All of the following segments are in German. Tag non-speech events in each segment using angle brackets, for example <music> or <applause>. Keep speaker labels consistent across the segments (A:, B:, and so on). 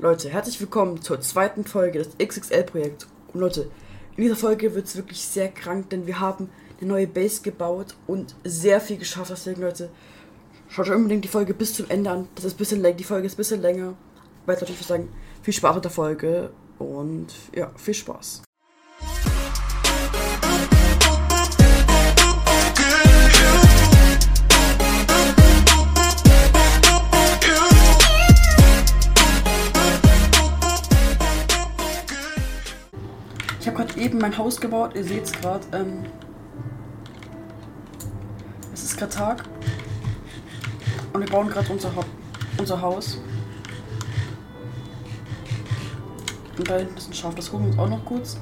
A: Leute, herzlich willkommen zur zweiten Folge des XXL-Projekts. Und Leute, in dieser Folge wird es wirklich sehr krank, denn wir haben eine neue Base gebaut und sehr viel geschafft. Deswegen, Leute, schaut euch unbedingt die Folge bis zum Ende an. Das ist ein bisschen länger, die Folge ist ein bisschen länger. Weil Leute, ich würde sagen, viel Spaß mit der Folge und ja, viel Spaß. Ich habe gerade eben mein Haus gebaut. Ihr seht es gerade. Ähm, es ist gerade Tag. Und wir bauen gerade unser, Haupt- unser Haus. Und da hinten ist ein Schaf. Das holen wir uns auch noch kurz.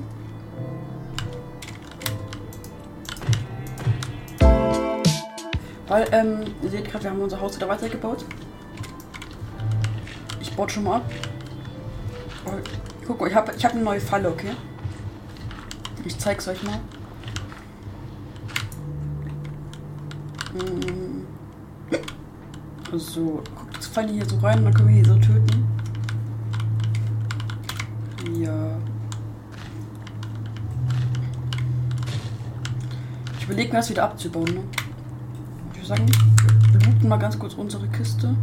A: Weil, ähm, ihr seht gerade, wir haben unser Haus wieder weitergebaut. Ich baue schon mal ab. Guck mal, ich habe ich hab eine neue Falle, okay? Ich zeig's euch mal. Mm. So, guckt, jetzt fallen die hier so rein dann können wir die so töten. Ja. Ich überlege mir das wieder abzubauen, ne? Ich würde sagen, wir looten mal ganz kurz unsere Kiste.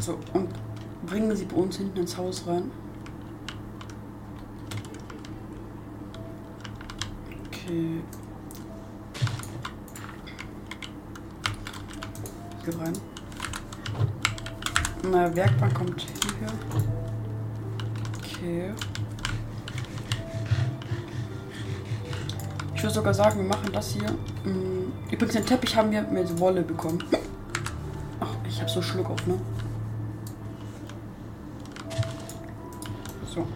A: So, und bringen sie bei uns hinten ins Haus rein. Okay. Geh rein. Na, Werkbank kommt hierher. Okay. Ich würde sogar sagen, wir machen das hier. Mm, Übrigens, den Teppich haben wir mit Wolle bekommen. Ach, ich habe so Schluck auf, ne? So.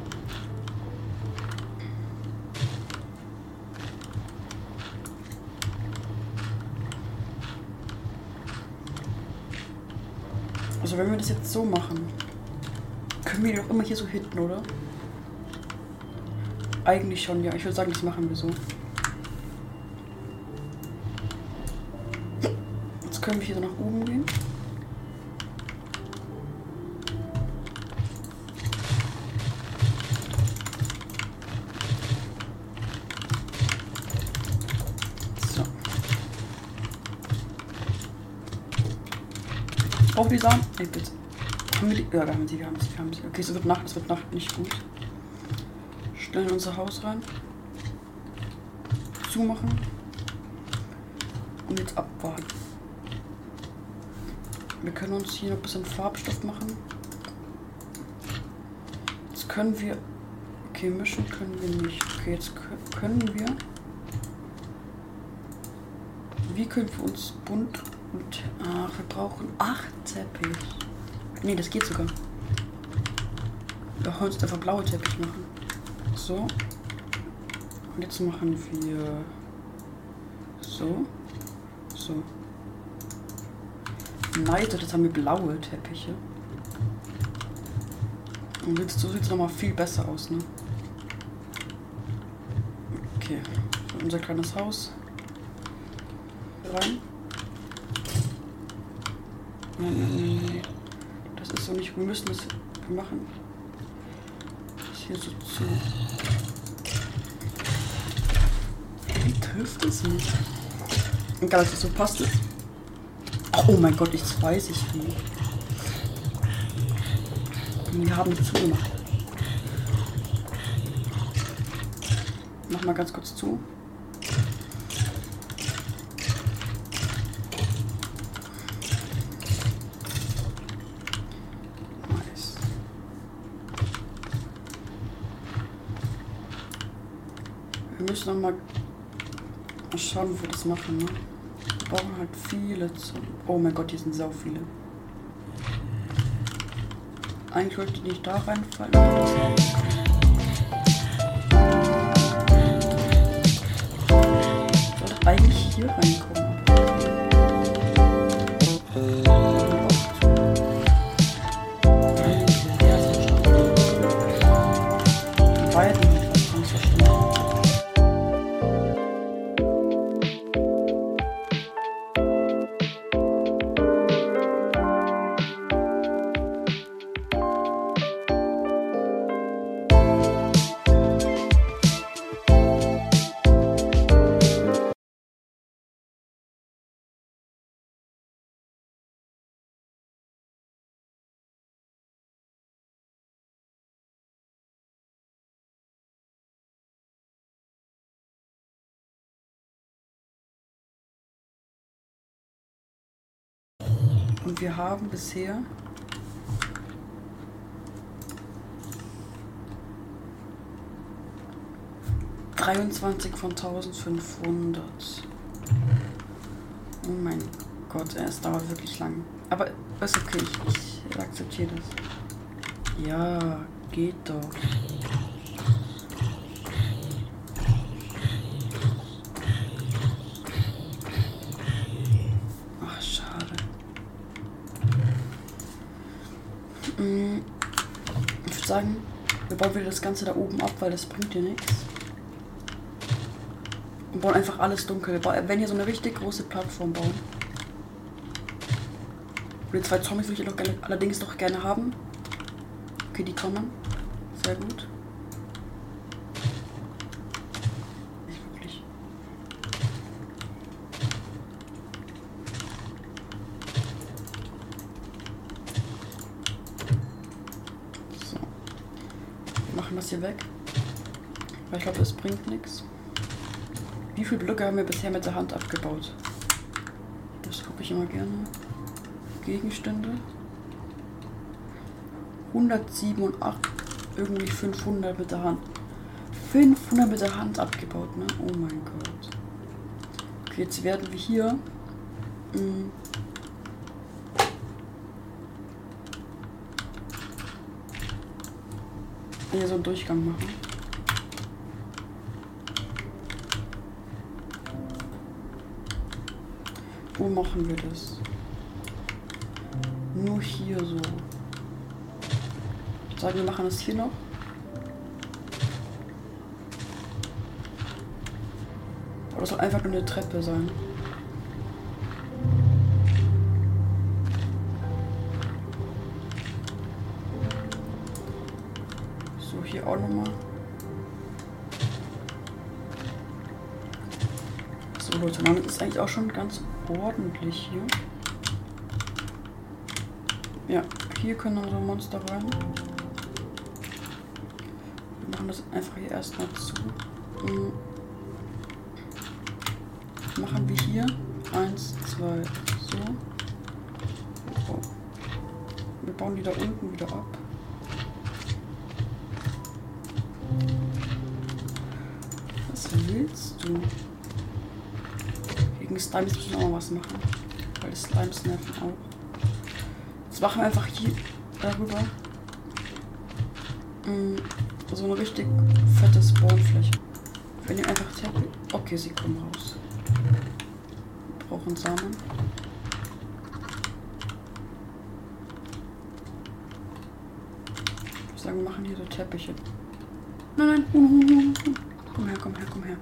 A: Also wenn wir das jetzt so machen, können wir die doch immer hier so hinten, oder? Eigentlich schon, ja. Ich würde sagen, das machen wir so. Jetzt können wir hier so nach oben gehen. So. Ey, bitte. Haben wir die? Ja, wir haben sie, wir haben sie, wir haben sie. Okay, es wird Nacht, es wird Nacht nicht gut. Stellen unser Haus rein. Zumachen. Und jetzt abwarten. Wir können uns hier noch ein bisschen Farbstoff machen. Jetzt können wir. Okay, mischen können wir nicht. Okay, jetzt kö- können wir. Wie können wir uns bunt und. Ach, wir brauchen acht Teppich. Nee, das geht sogar. Wir wollen uns einfach blaue Teppich machen. So. Und jetzt machen wir. So. So. Nice, jetzt haben wir blaue Teppiche. Und jetzt, so sieht es nochmal viel besser aus, ne? Okay. Unser kleines Haus. Rein. Nein, nein, nein, nein. Das ist so nicht. Wir müssen das. Machen. Das hier so zu. Wie trifft es mich? Egal, dass es so passt. Oh mein Gott, jetzt weiß ich wie. Wir haben es zugemacht. Mach mal ganz kurz zu. Nice. Wir müssen noch mal mal schauen, wie wir das machen. Ne? Wir brauchen halt viele zu. Oh mein Gott, hier sind sau viele. Eigentlich wollte ich nicht da reinfallen. Ich wollte eigentlich hier reinkommen. Und wir haben bisher Dreiundzwanzig von 1500. Oh mein Gott, es dauert wirklich lang. Aber ist okay, ich, ich akzeptiere das. Ja, geht doch. Ach, schade. Mm, Ich würde sagen, wir bauen wieder das Ganze da oben ab, weil das bringt dir nichts. Und bauen einfach alles dunkel. Werden hier so eine richtig große Plattform bauen. Und die zwei Zombies würde ich noch gerne, allerdings noch gerne haben. Okay, die kommen. Sehr gut. Nicht wirklich. So. Wir machen das hier weg. Weil ich glaube, das bringt nichts. Wie viele Blöcke haben wir bisher mit der Hand abgebaut? Das gucke ich immer gerne. Gegenstände. 107 und 8, irgendwie 500 mit der Hand. 500 mit der Hand abgebaut, ne? Oh mein Gott. Okay, jetzt werden wir hier. mm, Mh, hier so einen Durchgang machen. Wo machen wir das? Nur hier so. Ich sage, wir machen das hier noch. Oder soll einfach nur eine Treppe sein. Eigentlich auch schon ganz ordentlich hier. Ja, hier können unsere Monster rein. Wir machen das einfach hier erstmal zu. Mm. Machen wir hier eins, zwei, so. Oh. Wir bauen die da unten wieder ab. Was willst du? Gegen Slimes müssen wir auch was machen. Weil die Slimes nerven auch. Jetzt machen wir einfach hier darüber mm, so eine richtig fette Spawnfläche. Wir nehmen einfach Teppich. Okay, sie kommen raus. Wir brauchen Samen. Ich würde sagen, wir machen hier so Teppiche. Nein, nein, Huhn, Huhn. Komm her, komm her, komm her.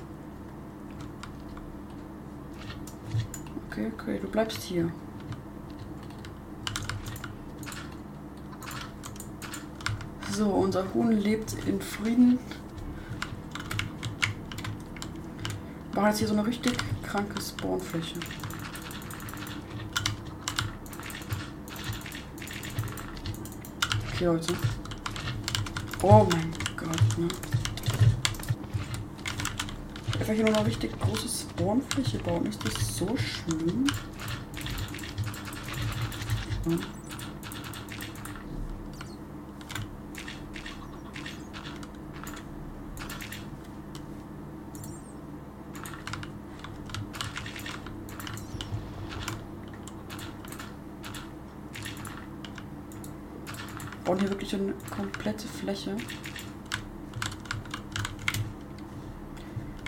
A: Okay, okay, du bleibst hier. So, unser Huhn lebt in Frieden. War jetzt hier so eine richtig kranke Spawnfläche. Okay, Leute. Oh mein Gott, ne? Einfach hier nur eine richtig große Spawnfläche bauen. Ist das so schlimm? Ja. bauen hier wirklich eine komplette Fläche.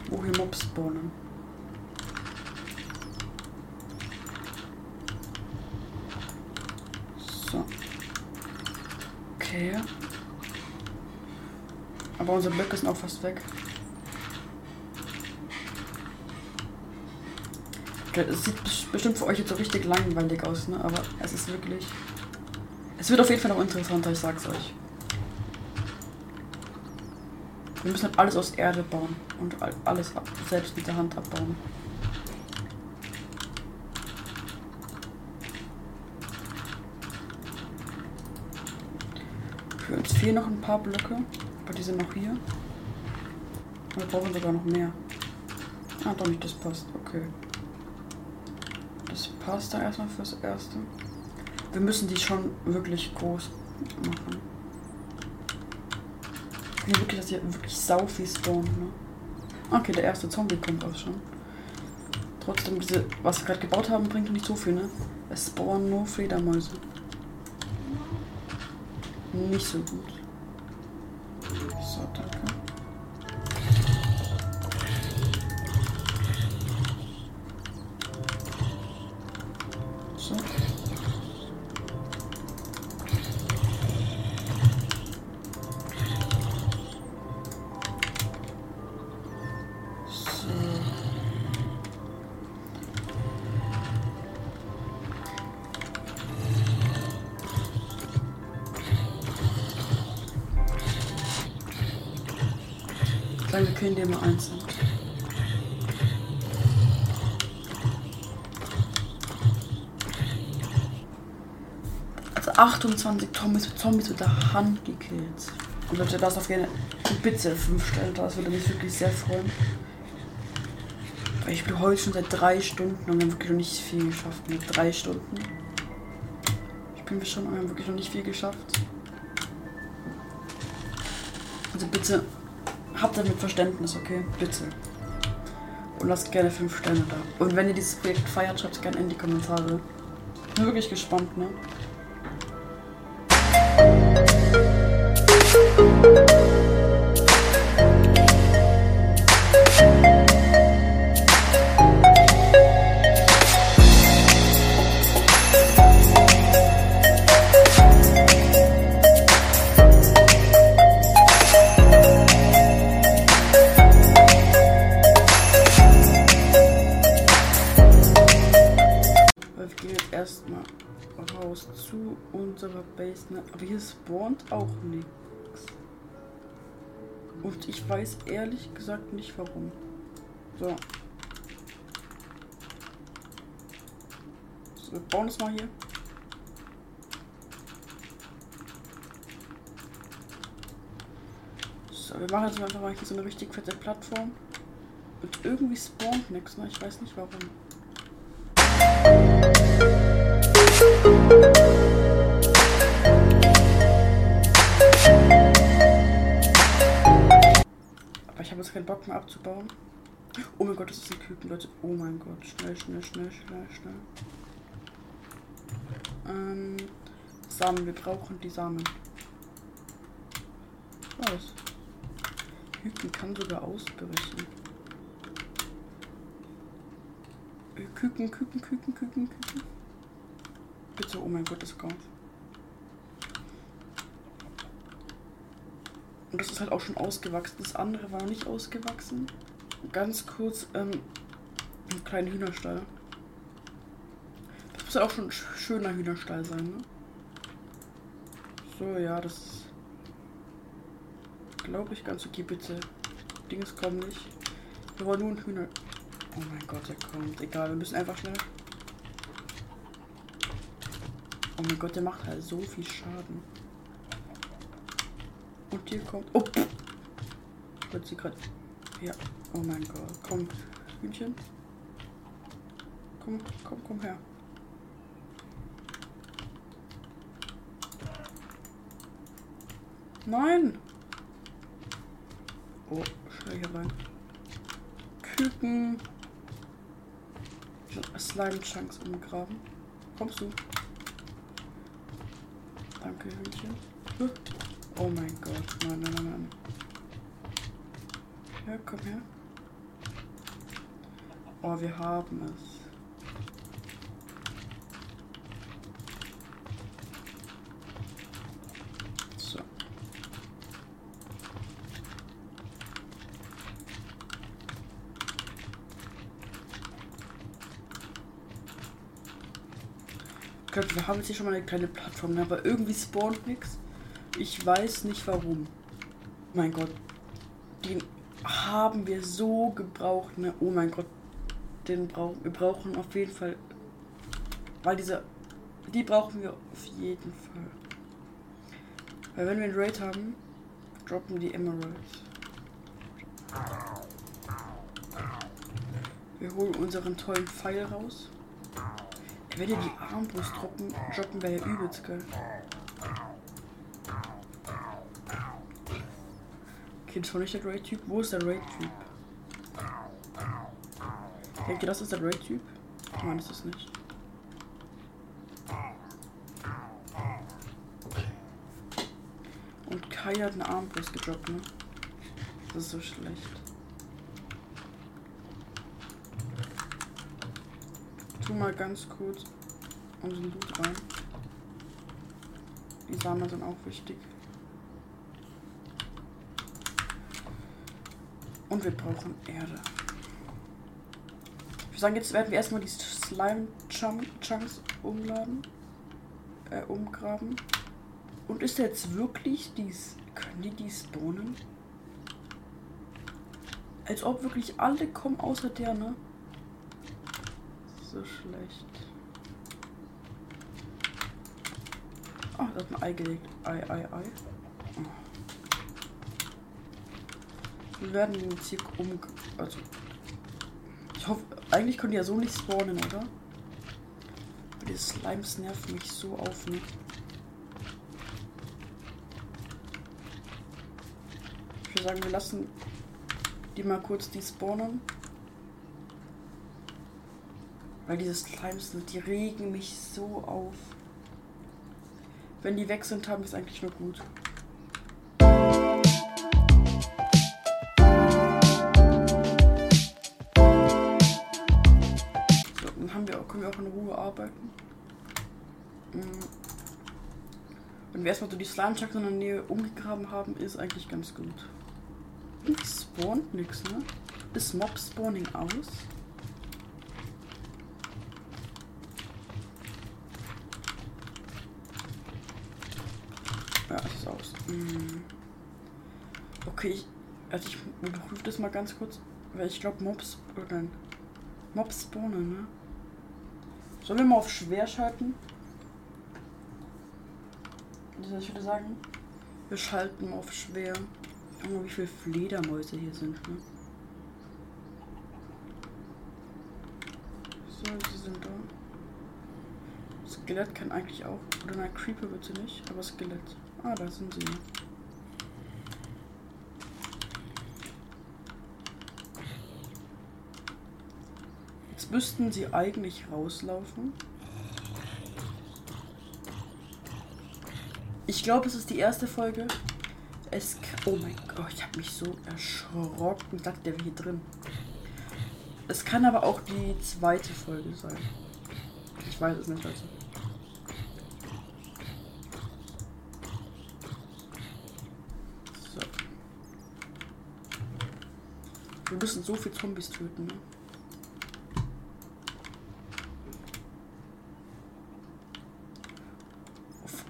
A: Wo hier Mobs spawnen. So. Okay. Aber unsere Blöcke sind auch fast weg. Es sieht bes- bestimmt für euch jetzt so richtig langweilig aus, ne? Aber es ist wirklich. Es wird auf jeden Fall noch interessanter, ich sag's euch. Wir müssen halt alles aus Erde bauen und all- alles selbst mit der Hand abbauen. Für uns fehlen noch ein paar Blöcke, aber die sind noch hier. Wir brauchen sogar noch mehr. Ah, doch nicht, das passt. Okay. Das passt da erstmal fürs Erste. Wir müssen die schon wirklich groß machen. Ich will wirklich, dass hier wirklich sau viel spawnt, ne? Okay, der erste Zombie kommt auch schon. Trotzdem, diese, was wir gerade gebaut haben, bringt nicht so viel, ne? Es spawnen nur Fledermäuse. Nicht so gut. So, mal einzeln. Also 28 Zombies, Zombies mit der Hand gekillt. Und Leute, das auf gerne bitte 5 Stellen, das würde mich wirklich sehr freuen. Ich bin heute schon seit 3 Stunden und wir haben wirklich noch nicht viel geschafft. Mit 3 Stunden. Ich bin schon, wir haben wirklich noch nicht viel geschafft. Also bitte habt damit Verständnis, okay? Bitte. Und lasst gerne 5 Sterne da. Und wenn ihr dieses Projekt feiert, schreibt es gerne in die Kommentare. Bin wirklich gespannt, ne? Weiß ehrlich gesagt nicht warum. So. So, wir bauen es mal hier. So, wir machen jetzt einfach mal hier so eine richtig fette Plattform. Und irgendwie spawnt nichts, ne? Ich weiß nicht warum. Habe jetzt keinen Bock mehr abzubauen. Oh mein Gott, das ist ein Küken, Leute. Oh mein Gott. Schnell, schnell, schnell, schnell, schnell. Ähm, Samen, wir brauchen die Samen. Was? Küken kann sogar ausbrechen. Äh, Küken, Küken, Küken, Küken, Küken. Bitte, oh mein Gott, das kommt. Und das ist halt auch schon ausgewachsen. Das andere war nicht ausgewachsen. Ganz kurz, ähm, ein kleiner Hühnerstall. Das muss ja auch schon ein sch- schöner Hühnerstall sein, ne? So, ja, das ist. Glaube ich ganz okay, bitte. Dings kommen nicht. Wir wollen nur ein Hühner. Oh mein Gott, der kommt. Egal, wir müssen einfach schnell. Oh mein Gott, der macht halt so viel Schaden. Und hier kommt. Oh! Gott, sie gerade. Ja. Oh mein Gott. Komm, Hühnchen. Komm, komm, komm her. Nein! Oh, schnell hier rein. Küken. Slime-Chunks umgraben. Kommst du? Danke, Hühnchen. Huh. Oh mein Gott. Nein, nein, nein, nein. Ja, komm her. Oh, wir haben es. So. Glaube, wir haben jetzt hier schon mal eine kleine Plattform, ne? aber irgendwie spawnt nichts. Ich weiß nicht warum. Mein Gott. Den haben wir so gebraucht, ne? Oh mein Gott. Den brauchen wir brauchen auf jeden Fall. Weil diese. Die brauchen wir auf jeden Fall. Weil wenn wir einen Raid haben, droppen die Emeralds. Wir holen unseren tollen Pfeil raus. Wenn ihr die Armbrust droppen, droppen wäre ja übelst geil. Okay, das war nicht der Raid-Typ. Wo ist der Raid-Typ? Denkt ihr, das ist der Raid-Typ? Nein, ist nicht. Und Kai hat eine Armbrust gedroppt, ne? Das ist so schlecht. Tu mal ganz kurz unseren Loot rein. Die Samen sind auch wichtig. Und wir brauchen Erde. Ich würde sagen, jetzt werden wir erstmal die Slime-Chunks umladen. Äh, umgraben. Und ist jetzt wirklich dies. Können die die spawnen? Als ob wirklich alle kommen, außer der, ne? So schlecht. Oh, da hat ein Ei gelegt. Ei, Ei, Ei. Oh. Wir werden den jetzt hier um. Also. Ich hoffe, eigentlich können die ja so nicht spawnen, oder? Aber die Slimes nerven mich so auf, ne? Ich würde sagen, wir lassen die mal kurz die spawnen. Weil diese Slimes, die regen mich so auf. Wenn die weg sind, haben wir es eigentlich nur gut. Arbeiten. Mm. Wenn wir erstmal so die Slime-Chucks in der Nähe umgegraben haben, ist eigentlich ganz gut. Irgendwie spawnt nichts, ne? Ist Mob-Spawning aus? Ja, es ist aus. Hm. Okay, ich, also ich überprüfe das mal ganz kurz, weil ich glaube Mobs oder nein, Mobs spawnen, ne? Sollen wir mal auf schwer schalten? Also ich würde sagen, wir schalten auf schwer. Guck mal, wie viele Fledermäuse hier sind, ne? So, sie sind da. Skelett kann eigentlich auch. Oder nein, Creeper wird sie nicht, aber Skelett. Ah, da sind sie. Müssten sie eigentlich rauslaufen. Ich glaube, es ist die erste Folge. Es. Oh mein Gott, ich habe mich so erschrocken. Sagt der hier drin. Es kann aber auch die zweite Folge sein. Ich weiß es nicht, also. So. Wir müssen so viel Zombies töten, ne?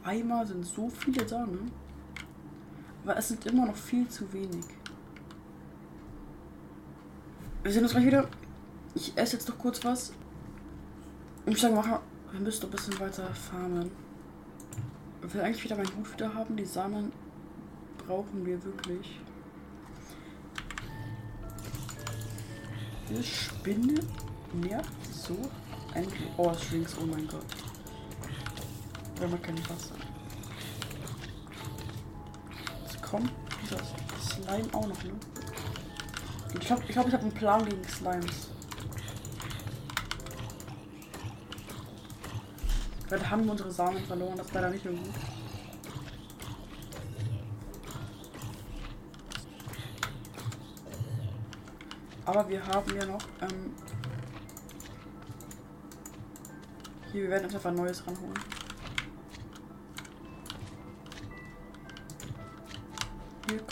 A: Auf sind so viele da, ne? Aber es sind immer noch viel zu wenig. Wir sehen uns gleich wieder. Ich esse jetzt noch kurz was. Und ich sage, machen, wir müssen noch ein bisschen weiter farmen. Ich will eigentlich wieder meinen Hut wieder haben. Die Samen brauchen wir wirklich. Diese Spinne nervt so ein. Oh, Strings, oh mein Gott. Wir haben kein Wasser. Jetzt kommt dieser Slime auch noch, ne? Ich glaube, ich, glaub, ich habe einen Plan gegen Slimes. Gerade haben wir unsere Samen verloren, das war da nicht gut. Aber wir haben ja noch. Ähm hier, wir werden uns einfach ein neues ranholen.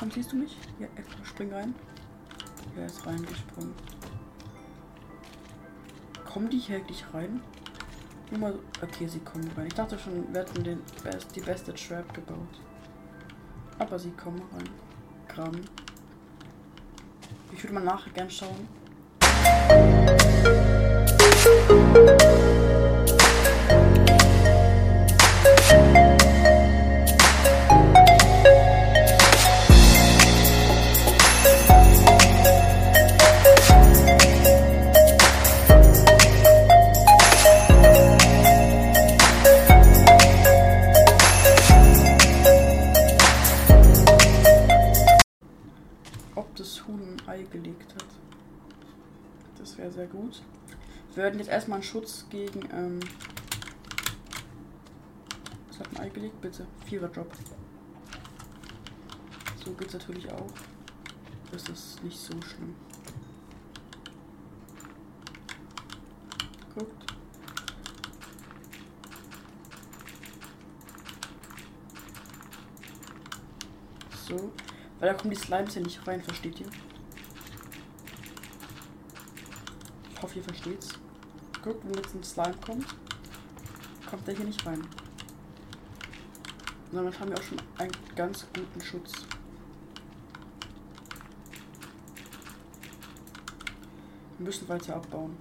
A: Komm, siehst du mich? Ja, spring rein. Er ist reingesprungen. Kommen die hier eigentlich rein? Mal. Okay, sie kommen rein. Ich dachte schon, wir hätten den best, die beste Trap gebaut. Aber sie kommen rein. Graben. Ich würde mal nachher gern schauen. Werden jetzt erstmal einen Schutz gegen. Ähm was hat man eingelegt? Bitte. Vierer-Job. So geht's natürlich auch. Das ist nicht so schlimm. Guckt. So. Weil da kommen die Slimes ja nicht rein, versteht ihr? Ich hoffe, ihr versteht's. Guckt, wenn jetzt ein Slime kommt, kommt der hier nicht rein. Und damit haben wir auch schon einen ganz guten Schutz. Wir müssen weiter abbauen.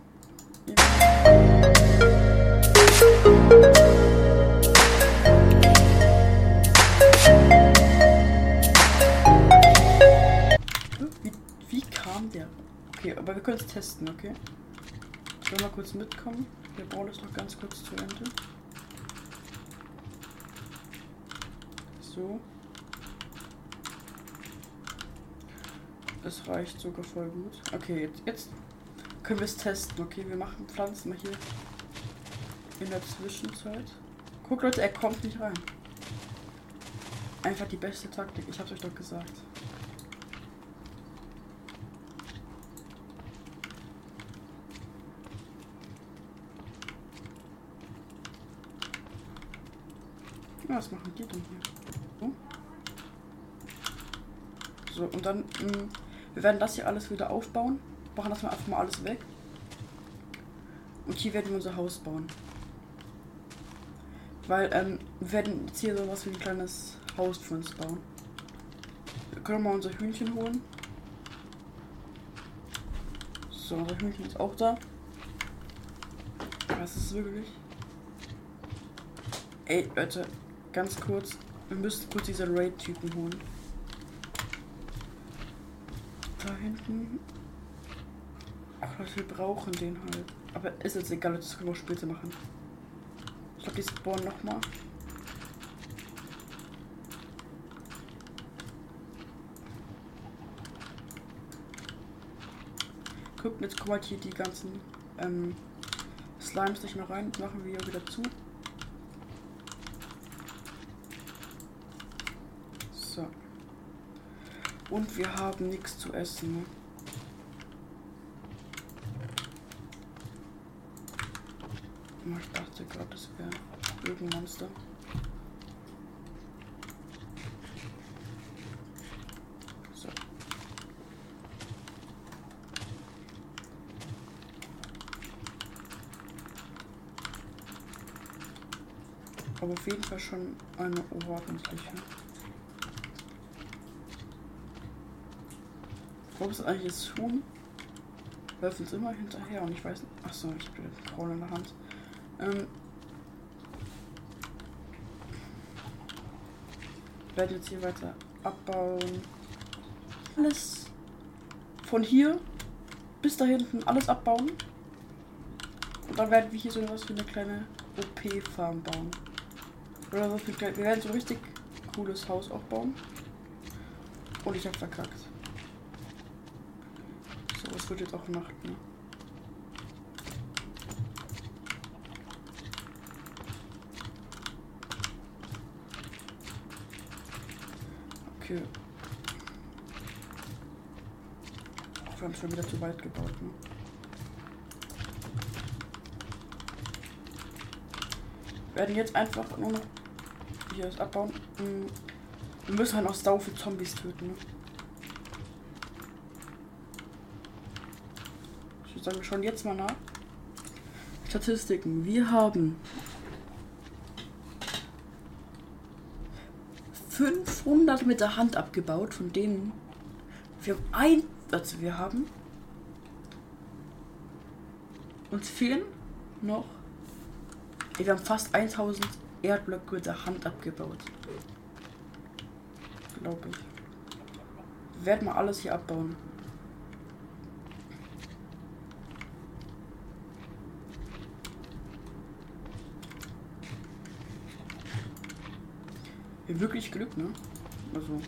A: Wie, wie kam der? Okay, aber wir können es testen, okay? Will mal kurz mitkommen. Wir bauen das noch ganz kurz zu Ende. So. Das reicht sogar voll gut. Okay, jetzt, jetzt können wir es testen. Okay, wir machen Pflanzen mal hier in der Zwischenzeit. Guck Leute, er kommt nicht rein. Einfach die beste Taktik. Ich hab's euch doch gesagt. Was machen die denn hier? So, so und dann, mh, mm, wir werden das hier alles wieder aufbauen. Machen das mal einfach mal alles weg. Und hier werden wir unser Haus bauen. Weil, ähm, wir werden jetzt hier sowas wie ein kleines Haus für uns bauen. Wir können mal unser Hühnchen holen. So, unser Hühnchen ist auch da. Was ist wirklich? Ey, Leute, ganz kurz. Wir müssen kurz diese Raid-Typen holen. Da hinten. Ach, Leute, wir brauchen den halt. Aber ist jetzt egal, das können wir auch später machen. Ich glaube, die spawnen nochmal. Guckt, jetzt kommen halt hier die ganzen ähm, Slimes nicht mehr rein. Machen wir wieder zu. So. Und wir haben nichts zu essen. Ne? Ich dachte gerade, das wäre irgendein Monster. Aber auf jeden Fall schon eine ordentliche. Wo ist eigentlich das Huhn? Läuft uns immer hinterher und ich weiß nicht. Achso, ich habe den Kraul in der Hand. Ähm, werde jetzt hier weiter abbauen. Alles von hier bis da hinten alles abbauen. Und dann werden wir hier so was wie eine kleine OP-Farm bauen. Oder so viel Wir werden so ein richtig cooles Haus aufbauen. Und ich habe verkackt. Wird jetzt auch Nacht, ne? Okay. wir haben schon wieder zu weit gebaut, ne? werden jetzt einfach nur noch hier ist abbauen. Hm. Wir müssen halt noch sau für Zombies töten. Ne? Würde sagen, wir schauen jetzt mal nach. Statistiken. Wir haben 500 mit der Hand abgebaut, von denen wir haben ein, also wir haben uns fehlen noch, wir haben fast 1000 Erdblöcke mit der Hand abgebaut. Glaube ich. Wir werden mal alles hier abbauen. Wir wirklich Glück, ne? Also.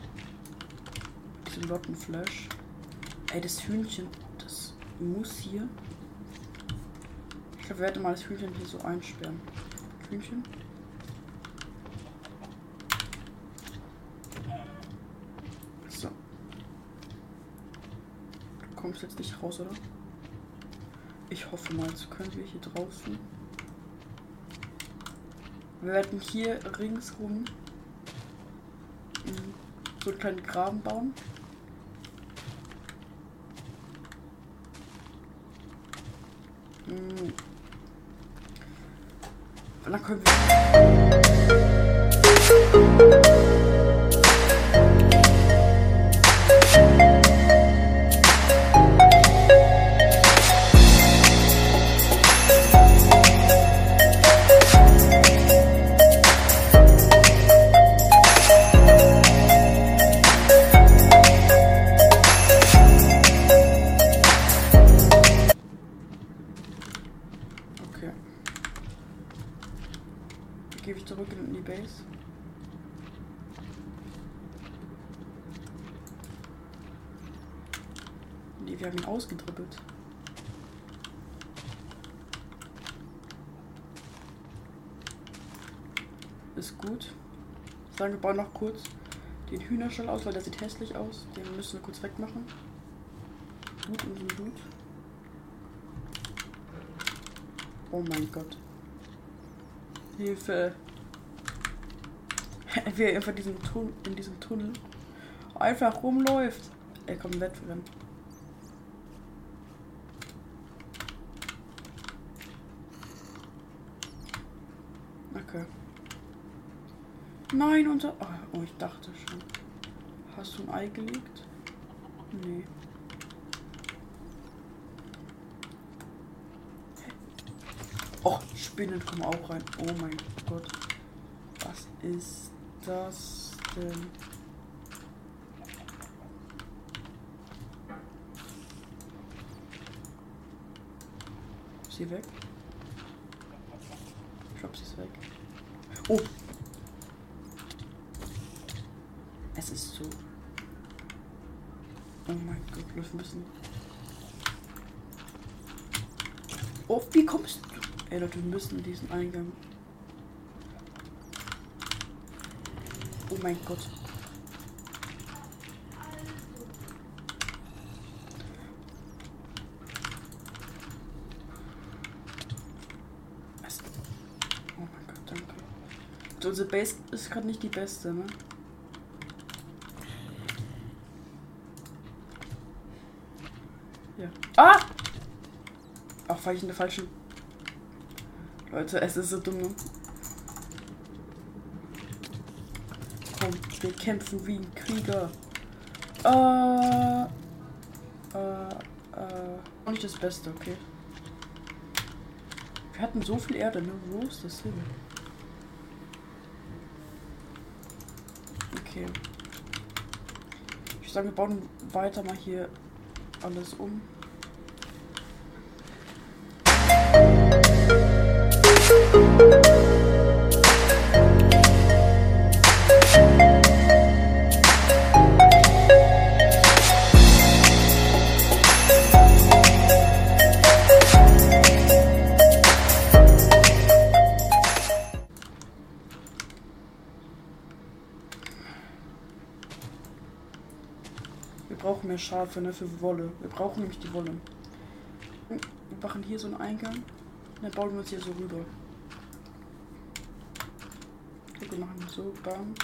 A: Lottenflash. Ey, das Hühnchen, das muss hier glaube, wir werden mal das Hühnchen hier so einsperren. Hühnchen. So. Du kommst jetzt nicht raus, oder? Ich hoffe mal, jetzt können wir hier draußen. Wir werden hier ringsrum so einen kleinen Graben bauen. Und dann können wir. Bauen noch kurz den Hühnerstall aus, weil der sieht hässlich aus. Den müssen wir kurz wegmachen. Gut so gut. Oh mein Gott. Hilfe. <laughs> Wie er einfach diesen Tun in diesem Tunnel einfach rumläuft. Er kommt Wettrennen. Nein, unser. Oh, ich dachte schon. Hast du ein Ei gelegt? Nee. Och, Spinnen kommen auch rein. Oh mein Gott. Was ist das denn? Ist sie weg? Ich glaube, sie ist weg. Oh, Es ist so. Oh mein Gott, ein bisschen. Oh, wie kommst du? Ey Leute, wir müssen diesen Eingang. Oh mein Gott. Oh mein Gott, danke. Unsere Base ist gerade nicht die beste, ne? Ja. Ah! Ach, war ich in der falschen. Leute, es ist so dumm. Ne? Komm, wir kämpfen wie ein Krieger. Äh. Äh. Äh. Auch nicht das Beste, okay. Wir hatten so viel Erde, ne? Wo ist das hin? Okay. Ich sage, wir bauen weiter mal hier alles um. Mehr Schafe, ne, für Wolle. Wir brauchen nämlich die Wolle. Wir machen hier so einen Eingang. Dann bauen wir uns hier so rüber. Okay, wir machen so, bam.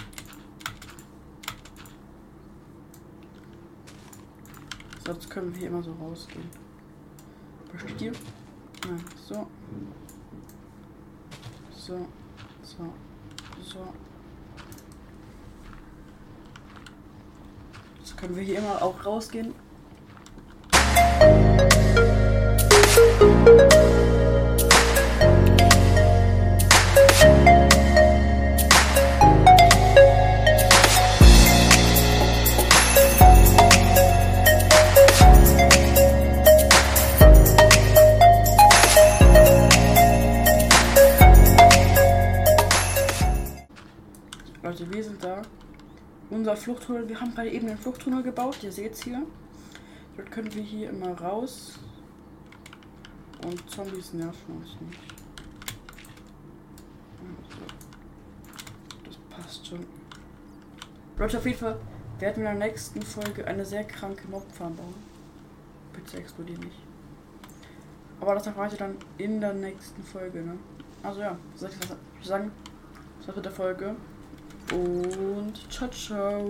A: Sonst können wir hier immer so rausgehen. Versteht ihr? Nein, so. So, so, so. Können wir hier immer auch rausgehen? Leute, wir sind da unser Fluchttunnel. Wir haben gerade eben den Fluchttunnel gebaut. Ihr seht es hier. Dort können wir hier immer raus. Und Zombies nerven uns nicht. Also, das passt schon. Leute, auf jeden Fall werden wir in der nächsten Folge eine sehr kranke Mobfarm bauen. Bitte explodiert nicht. Aber das erfahrt ihr dann in der nächsten Folge, ne? Also ja, soll ich sagen? Das mit der Folge. Und ciao, ciao.